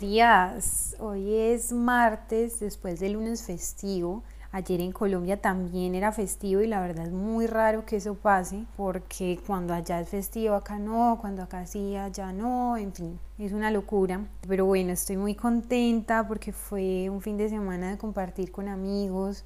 Días, hoy es martes después del lunes festivo. Ayer en Colombia también era festivo y la verdad es muy raro que eso pase porque cuando allá es festivo acá no, cuando acá sí allá no, en fin, es una locura. Pero bueno, estoy muy contenta porque fue un fin de semana de compartir con amigos,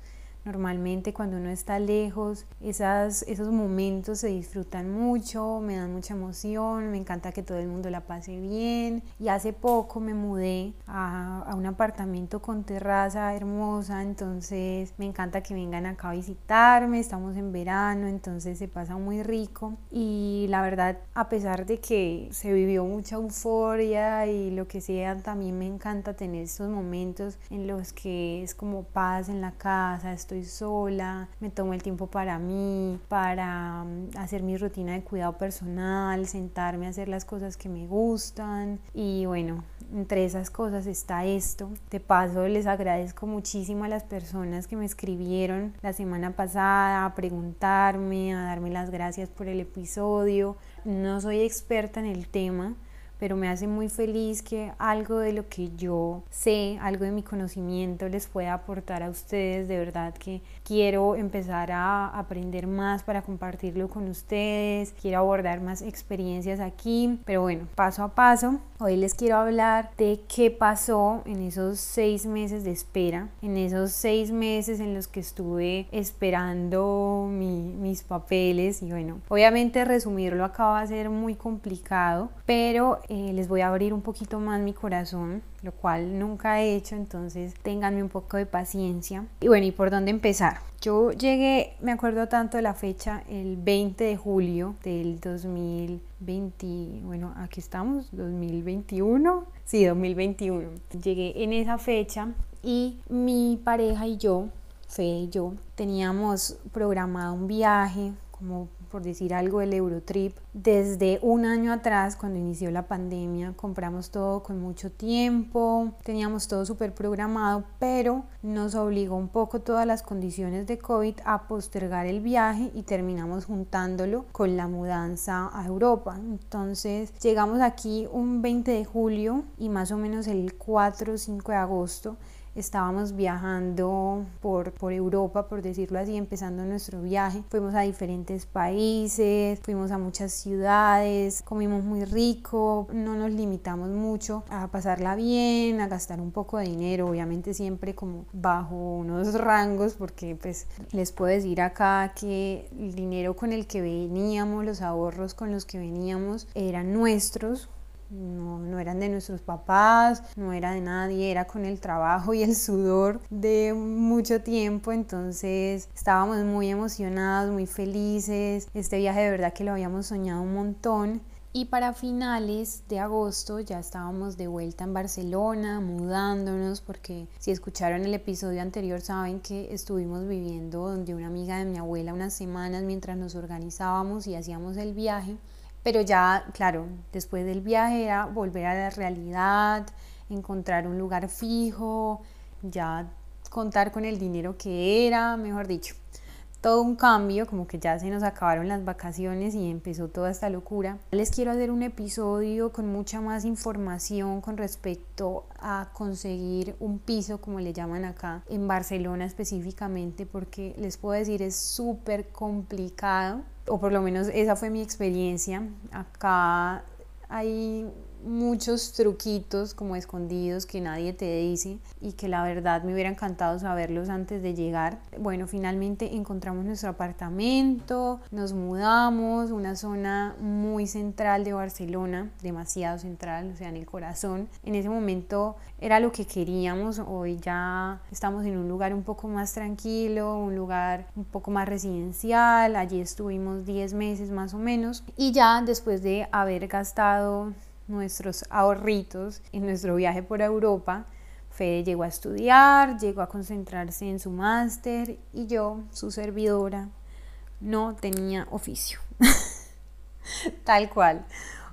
Normalmente cuando uno está lejos, esas, esos momentos se disfrutan mucho, me dan mucha emoción, me encanta que todo el mundo la pase bien. Y hace poco me mudé a, a un apartamento con terraza hermosa, entonces me encanta que vengan acá a visitarme, estamos en verano, entonces se pasa muy rico. Y la verdad, a pesar de que se vivió mucha euforia y lo que sea, también me encanta tener estos momentos en los que es como paz en la casa, estoy sola, me tomo el tiempo para mí, para mm, hacer mi rutina de cuidado personal, sentarme a hacer las cosas que me gustan y bueno, entre esas cosas está esto. De paso, les agradezco muchísimo a las personas que me escribieron la semana pasada a preguntarme, a darme las gracias por el episodio. No soy experta en el tema, pero me hace muy feliz que algo de lo que yo sé, algo de mi conocimiento les pueda aportar a ustedes. De verdad que quiero empezar a aprender más para compartirlo con ustedes, quiero abordar más experiencias aquí, pero bueno, paso a paso. Hoy les quiero hablar de qué pasó en esos seis meses de espera, en esos seis meses en los que estuve esperando mis papeles y bueno, obviamente resumirlo acá va a ser muy complicado, pero eh, les voy a abrir un poquito más mi corazón, lo cual nunca he hecho, entonces ténganme un poco de paciencia. Y bueno, ¿y por dónde empezar? Yo llegué, me acuerdo tanto de la fecha, el 20 de julio del 2020, bueno, aquí estamos, 2021, sí, 2021. Llegué en esa fecha y mi pareja y yo, Fe y yo, teníamos programado un viaje como por decir algo, el Eurotrip. Desde un año atrás, cuando inició la pandemia, compramos todo con mucho tiempo, teníamos todo súper programado, pero nos obligó un poco todas las condiciones de COVID a postergar el viaje y terminamos juntándolo con la mudanza a Europa. Entonces llegamos aquí un 20 de julio y más o menos el 4 o 5 de agosto estábamos viajando por, por Europa, por decirlo así, empezando nuestro viaje. Fuimos a diferentes países, fuimos a muchas ciudades, comimos muy rico, no nos limitamos mucho a pasarla bien, a gastar un poco de dinero, obviamente siempre como bajo unos rangos, porque pues les puedo decir acá que el dinero con el que veníamos, los ahorros con los que veníamos eran nuestros, no, no, eran de nuestros papás, no era de nadie, era con el trabajo y el sudor de mucho tiempo, entonces estábamos muy emocionados, muy felices, este viaje de verdad que lo habíamos soñado un montón. Y para finales de agosto ya estábamos de vuelta en Barcelona, mudándonos, porque si escucharon el episodio anterior saben que estuvimos viviendo donde una amiga de mi abuela unas semanas mientras nos organizábamos y hacíamos el viaje. Pero ya, claro, después del viaje era volver a la realidad, encontrar un lugar fijo, ya contar con el dinero que era, mejor dicho. Todo un cambio, como que ya se nos acabaron las vacaciones y empezó toda esta locura. Les quiero hacer un episodio con mucha más información con respecto a conseguir un piso, como le llaman acá, en Barcelona específicamente, porque les puedo decir es súper complicado o por lo menos esa fue mi experiencia. Acá hay muchos truquitos como escondidos que nadie te dice y que la verdad me hubiera encantado saberlos antes de llegar. Bueno, finalmente encontramos nuestro apartamento, nos mudamos, una zona muy central de Barcelona, demasiado central, o sea, en el corazón. En ese momento era lo que queríamos, hoy ya estamos en un lugar un poco más tranquilo, un lugar un poco más residencial, allí estuvimos 10 meses más o menos y ya después de haber gastado nuestros ahorritos en nuestro viaje por Europa. Fede llegó a estudiar, llegó a concentrarse en su máster y yo, su servidora, no tenía oficio. Tal cual.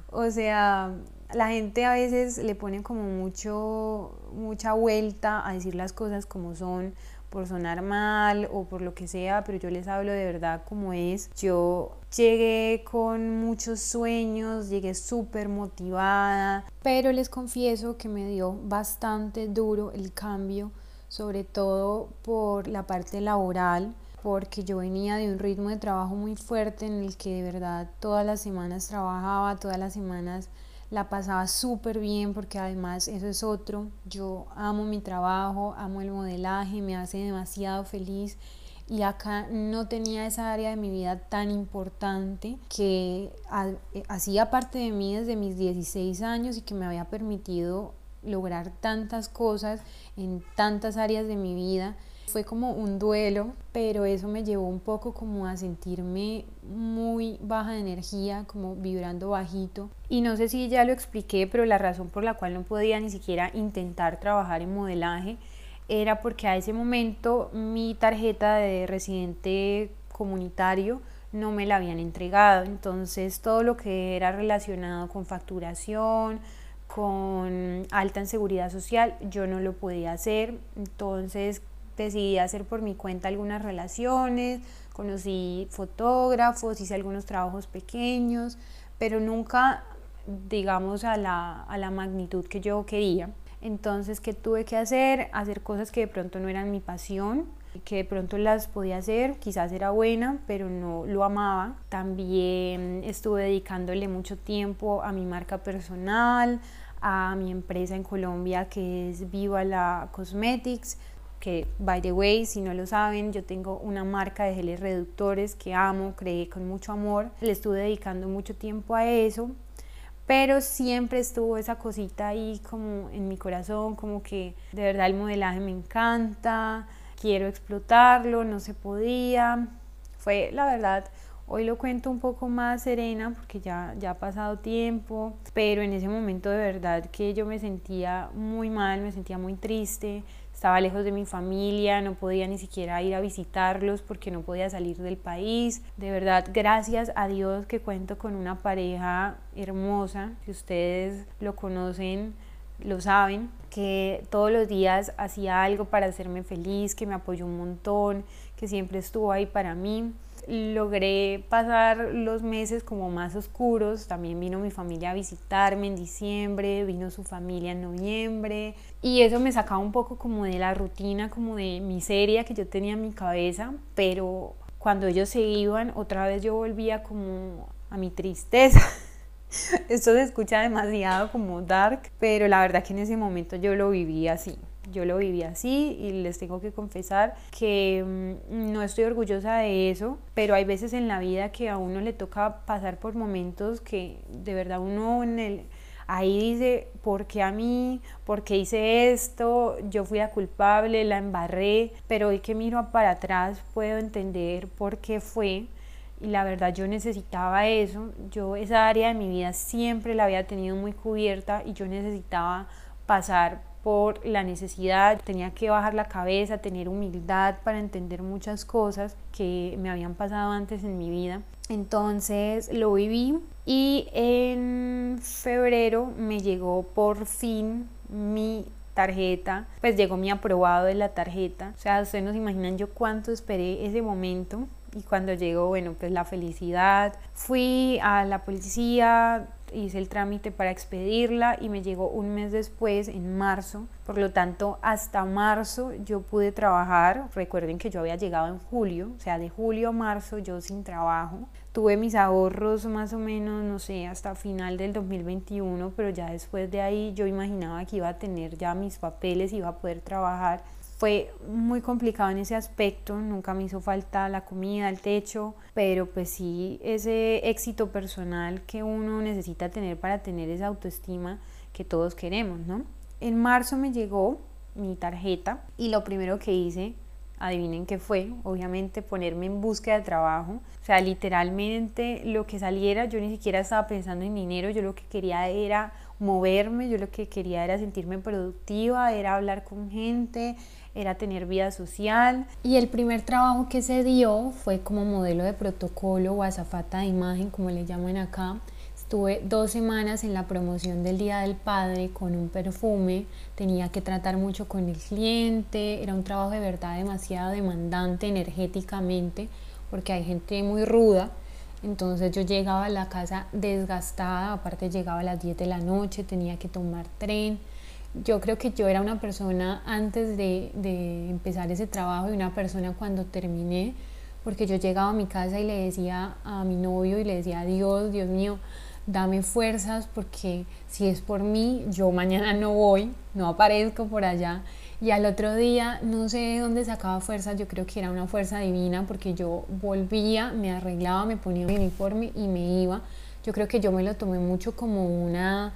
O sea, la gente a veces le pone como mucho, mucha vuelta a decir las cosas como son, por sonar mal o por lo que sea, pero yo les hablo de verdad como es. Yo llegué con muchos sueños, llegué súper motivada, pero les confieso que me dio bastante duro el cambio, sobre todo por la parte laboral porque yo venía de un ritmo de trabajo muy fuerte en el que de verdad todas las semanas trabajaba, todas las semanas la pasaba súper bien porque además eso es otro, yo amo mi trabajo, amo el modelaje, me hace demasiado feliz. Y acá no tenía esa área de mi vida tan importante que hacía parte de mí desde mis 16 años y que me había permitido lograr tantas cosas en tantas áreas de mi vida fue como un duelo, pero eso me llevó un poco como a sentirme muy baja de energía, como vibrando bajito. Y no sé si ya lo expliqué, pero la razón por la cual no podía ni siquiera intentar trabajar en modelaje era porque a ese momento mi tarjeta de residente comunitario no me la habían entregado. Entonces todo lo que era relacionado con facturación, con alta en seguridad social, yo no lo podía hacer. Entonces decidí hacer por mi cuenta algunas relaciones, conocí fotógrafos, hice algunos trabajos pequeños, pero nunca, digamos, a la, a la magnitud que yo quería. Entonces, ¿qué tuve que hacer? Hacer cosas que de pronto no eran mi pasión, que de pronto las podía hacer, quizás era buena, pero no lo amaba. También estuve dedicándole mucho tiempo a mi marca personal, a mi empresa en Colombia que es Viva la Cosmetics que, by the way, si no lo saben, yo tengo una marca de geles reductores que amo, creé con mucho amor, le estuve dedicando mucho tiempo a eso, pero siempre estuvo esa cosita ahí como en mi corazón, como que de verdad el modelaje me encanta, quiero explotarlo, no se podía. Fue la verdad, hoy lo cuento un poco más serena porque ya, ya ha pasado tiempo, pero en ese momento de verdad que yo me sentía muy mal, me sentía muy triste, estaba lejos de mi familia, no podía ni siquiera ir a visitarlos porque no podía salir del país. De verdad, gracias a Dios que cuento con una pareja hermosa, si ustedes lo conocen, lo saben, que todos los días hacía algo para hacerme feliz, que me apoyó un montón, que siempre estuvo ahí para mí logré pasar los meses como más oscuros. También vino mi familia a visitarme en diciembre, vino su familia en noviembre y eso me sacaba un poco como de la rutina, como de miseria que yo tenía en mi cabeza, pero cuando ellos se iban, otra vez yo volvía como a mi tristeza. Esto se escucha demasiado como dark, pero la verdad que en ese momento yo lo vivía así. Yo lo viví así y les tengo que confesar que mm, no estoy orgullosa de eso, pero hay veces en la vida que a uno le toca pasar por momentos que de verdad uno en el, ahí dice, ¿por qué a mí? ¿Por qué hice esto? Yo fui la culpable, la embarré, pero hoy que miro para atrás puedo entender por qué fue. Y la verdad yo necesitaba eso, yo esa área de mi vida siempre la había tenido muy cubierta y yo necesitaba pasar por la necesidad, tenía que bajar la cabeza, tener humildad para entender muchas cosas que me habían pasado antes en mi vida. Entonces lo viví y en febrero me llegó por fin mi tarjeta, pues llegó mi aprobado de la tarjeta. O sea, ustedes no se imaginan yo cuánto esperé ese momento y cuando llegó, bueno, pues la felicidad. Fui a la policía, hice el trámite para expedirla y me llegó un mes después, en marzo. Por lo tanto, hasta marzo yo pude trabajar. Recuerden que yo había llegado en julio, o sea, de julio a marzo yo sin trabajo. Tuve mis ahorros más o menos, no sé, hasta final del 2021, pero ya después de ahí yo imaginaba que iba a tener ya mis papeles, iba a poder trabajar fue muy complicado en ese aspecto, nunca me hizo falta la comida, el techo, pero pues sí ese éxito personal que uno necesita tener para tener esa autoestima que todos queremos, ¿no? En marzo me llegó mi tarjeta y lo primero que hice, adivinen qué fue, obviamente ponerme en búsqueda de trabajo, o sea, literalmente lo que saliera, yo ni siquiera estaba pensando en dinero, yo lo que quería era moverme, yo lo que quería era sentirme productiva, era hablar con gente, era tener vida social. Y el primer trabajo que se dio fue como modelo de protocolo o azafata de imagen, como le llaman acá. Estuve dos semanas en la promoción del Día del Padre con un perfume, tenía que tratar mucho con el cliente, era un trabajo de verdad demasiado demandante energéticamente porque hay gente muy ruda. Entonces yo llegaba a la casa desgastada, aparte llegaba a las 10 de la noche, tenía que tomar tren. Yo creo que yo era una persona antes de, de empezar ese trabajo y una persona cuando terminé, porque yo llegaba a mi casa y le decía a mi novio y le decía, Dios, Dios mío, dame fuerzas porque si es por mí, yo mañana no voy, no aparezco por allá. Y al otro día, no sé de dónde sacaba fuerzas, yo creo que era una fuerza divina porque yo volvía, me arreglaba, me ponía mi uniforme y me iba. Yo creo que yo me lo tomé mucho como una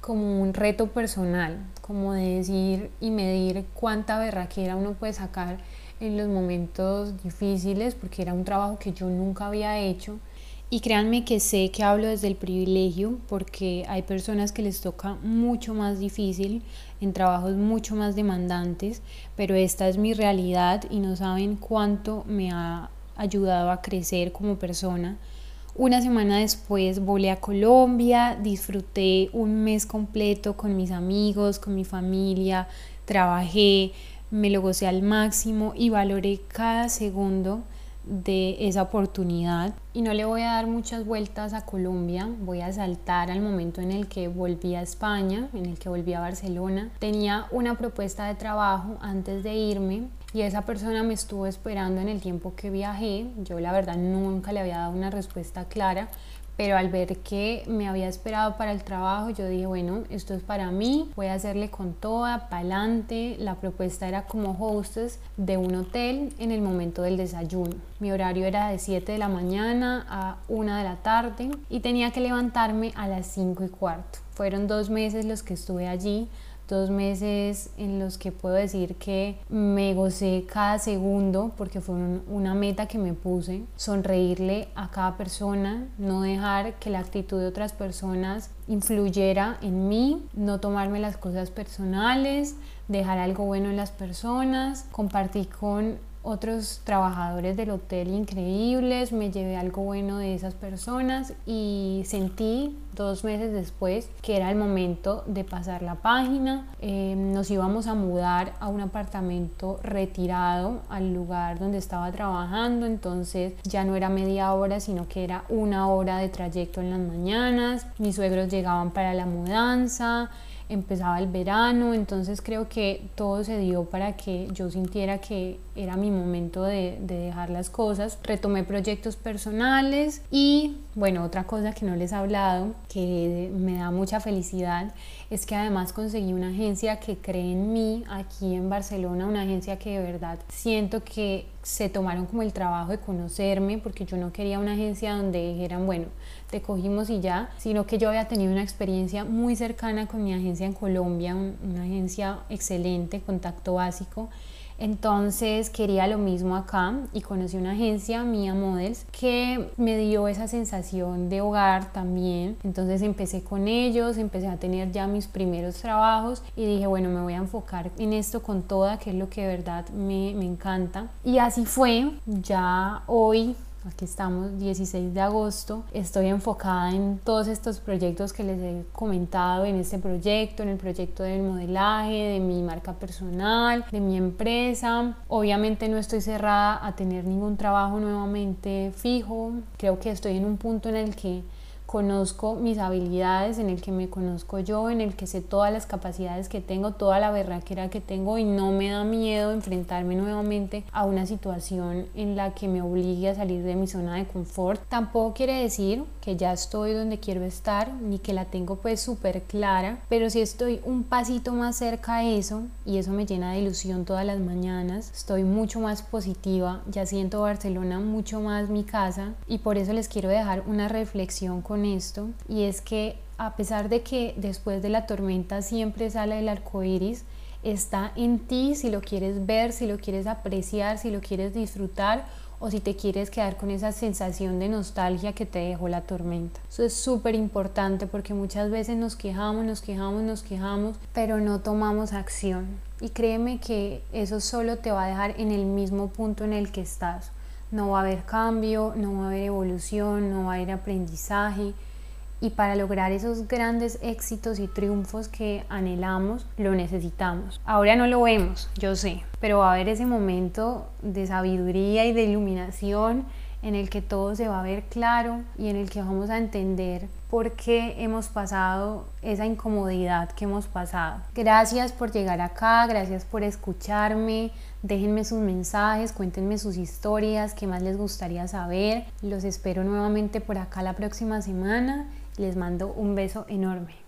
como un reto personal, como de decir y medir cuánta berraquera uno puede sacar en los momentos difíciles, porque era un trabajo que yo nunca había hecho y créanme que sé que hablo desde el privilegio porque hay personas que les toca mucho más difícil, en trabajos mucho más demandantes, pero esta es mi realidad y no saben cuánto me ha ayudado a crecer como persona. Una semana después volé a Colombia, disfruté un mes completo con mis amigos, con mi familia, trabajé, me lo gocé al máximo y valoré cada segundo de esa oportunidad y no le voy a dar muchas vueltas a Colombia, voy a saltar al momento en el que volví a España, en el que volví a Barcelona. Tenía una propuesta de trabajo antes de irme y esa persona me estuvo esperando en el tiempo que viajé. Yo la verdad nunca le había dado una respuesta clara, pero al ver que me había esperado para el trabajo, yo dije, bueno, esto es para mí, voy a hacerle con toda, pa'lante. La propuesta era como hostess de un hotel en el momento del desayuno. Mi horario era de 7 de la mañana a 1 de la tarde y tenía que levantarme a las 5 y cuarto. Fueron dos meses los que estuve allí dos meses en los que puedo decir que me gocé cada segundo porque fue una meta que me puse, sonreírle a cada persona, no dejar que la actitud de otras personas influyera en mí, no tomarme las cosas personales, dejar algo bueno en las personas, compartir con otros trabajadores del hotel increíbles, me llevé algo bueno de esas personas y sentí dos meses después que era el momento de pasar la página. Eh, nos íbamos a mudar a un apartamento retirado al lugar donde estaba trabajando, entonces ya no era media hora, sino que era una hora de trayecto en las mañanas. Mis suegros llegaban para la mudanza empezaba el verano, entonces creo que todo se dio para que yo sintiera que era mi momento de, dejar las cosas. Retomé proyectos personales y bueno, otra cosa que no les he hablado, que me da mucha felicidad, es que además conseguí una agencia que cree en mí aquí en Barcelona, una agencia que de verdad siento que se tomaron como el trabajo de conocerme, porque yo no quería una agencia donde dijeran, bueno, te cogimos y ya, sino que yo había tenido una experiencia muy cercana con mi agencia en Colombia, una agencia excelente, contacto básico. Entonces quería lo mismo acá y conocí una agencia, Mia Models, que me dio esa sensación de hogar también. Entonces empecé con ellos, empecé a tener ya mis primeros trabajos y dije, bueno, me voy a enfocar en esto con toda, que es lo que de verdad me, me encanta. Y así fue, ya hoy Aquí estamos, 16 de agosto. Estoy enfocada en todos estos proyectos que les he comentado, en este proyecto, en el proyecto del modelaje, de mi marca personal, de mi empresa. Obviamente no estoy cerrada a tener ningún trabajo nuevamente fijo. Creo que estoy en un punto en el que conozco mis habilidades, en el que me conozco yo, en el que sé todas las capacidades que tengo, toda la berraquera que tengo y no me da miedo enfrentarme nuevamente a una situación en la que me obligue a salir de mi zona de confort. Tampoco quiere decir que ya estoy donde quiero estar ni que la tengo pues súper clara, pero si estoy un pasito más cerca a eso y eso me llena de ilusión todas las mañanas. Estoy mucho más positiva, ya siento Barcelona mucho más mi casa y por eso les quiero dejar una reflexión esto y es que a pesar de que después de la tormenta siempre sale el arco iris, está en ti si lo quieres ver, si lo quieres apreciar, si lo quieres disfrutar o si te quieres quedar con esa sensación de nostalgia que te dejó la tormenta. Eso es súper importante porque muchas veces nos quejamos, nos quejamos, nos quejamos, pero no tomamos acción. Y créeme que eso solo te va a dejar en el mismo punto en el que estás no va a haber cambio, no va a haber evolución, no va a haber aprendizaje y para lograr esos grandes éxitos y triunfos que anhelamos, lo necesitamos. Ahora no lo vemos, yo sé, pero va a haber ese momento de sabiduría y de iluminación en el que todo se va a ver claro y en el que vamos a entender por qué hemos pasado esa incomodidad que hemos pasado. Gracias por llegar acá, gracias por escucharme, déjenme sus mensajes, cuéntenme sus historias, qué más les gustaría saber. Los espero nuevamente por acá la próxima semana. Les mando un beso enorme.